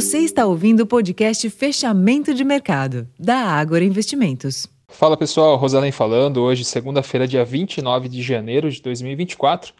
Você está ouvindo o podcast Fechamento de Mercado, da Ágora Investimentos. Fala pessoal, Rosalém falando. Hoje, segunda-feira, dia 29 de janeiro de 2024.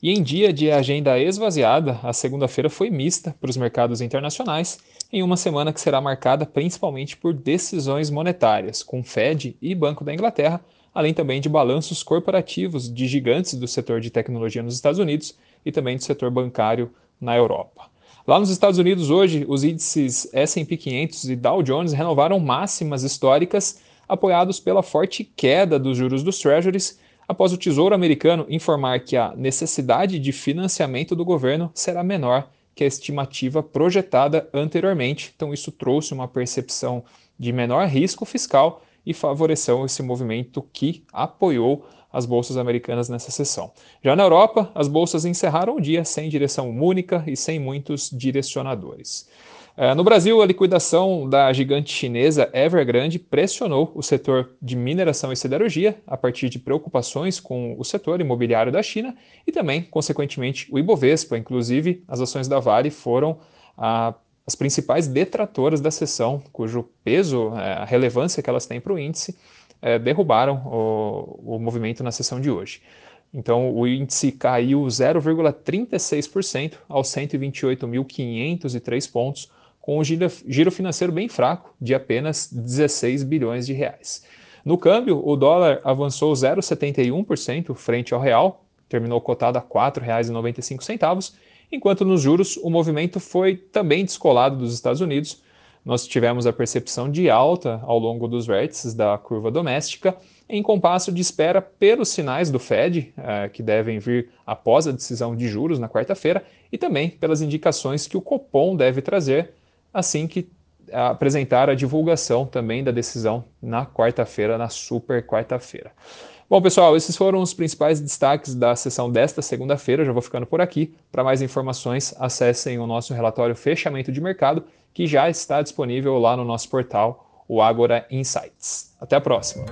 E em dia de agenda esvaziada, a segunda-feira foi mista para os mercados internacionais, em uma semana que será marcada principalmente por decisões monetárias, com Fed e Banco da Inglaterra, além também de balanços corporativos de gigantes do setor de tecnologia nos Estados Unidos e também do setor bancário na Europa. Lá nos Estados Unidos, hoje, os índices SP 500 e Dow Jones renovaram máximas históricas, apoiados pela forte queda dos juros dos Treasuries, após o Tesouro Americano informar que a necessidade de financiamento do governo será menor que a estimativa projetada anteriormente. Então, isso trouxe uma percepção de menor risco fiscal e favoreceu esse movimento que apoiou as bolsas americanas nessa sessão. Já na Europa, as bolsas encerraram o dia sem direção única e sem muitos direcionadores. Uh, no Brasil, a liquidação da gigante chinesa Evergrande pressionou o setor de mineração e siderurgia a partir de preocupações com o setor imobiliário da China e também, consequentemente, o Ibovespa. Inclusive, as ações da Vale foram a as principais detratoras da sessão, cujo peso, é, a relevância que elas têm para o índice, é, derrubaram o, o movimento na sessão de hoje. Então, o índice caiu 0,36% aos 128.503 pontos, com um giro, giro financeiro bem fraco, de apenas 16 bilhões de reais. No câmbio, o dólar avançou 0,71% frente ao real, terminou cotado a R$ 4,95, enquanto nos juros o movimento foi também descolado dos Estados Unidos, nós tivemos a percepção de alta ao longo dos vértices da curva doméstica, em compasso de espera pelos sinais do Fed, eh, que devem vir após a decisão de juros na quarta-feira, e também pelas indicações que o Copom deve trazer assim que apresentar a divulgação também da decisão na quarta-feira, na super quarta-feira. Bom, pessoal, esses foram os principais destaques da sessão desta segunda-feira. Já vou ficando por aqui. Para mais informações, acessem o nosso relatório Fechamento de Mercado que já está disponível lá no nosso portal, o Agora Insights. Até a próxima!